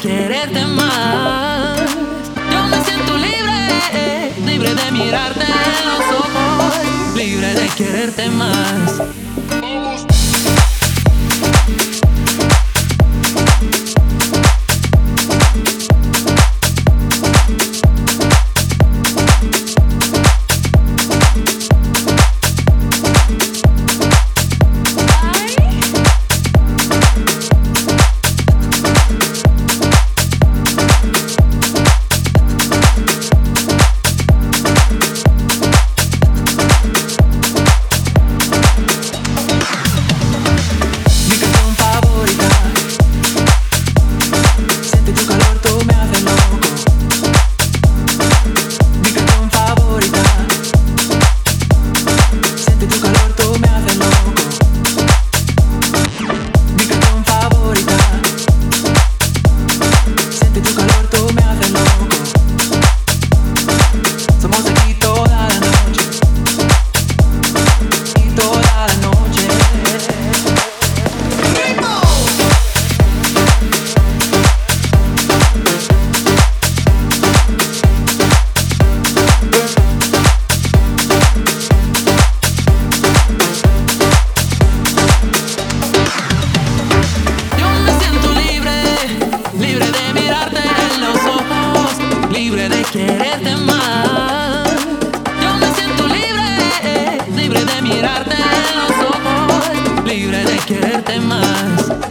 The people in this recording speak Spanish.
quererte más. Yo me siento libre, libre de mirarte en los ojos, libre de quererte más. Quererte más. Yo me siento libre, libre de mirarte en los ojos, libre de quererte más.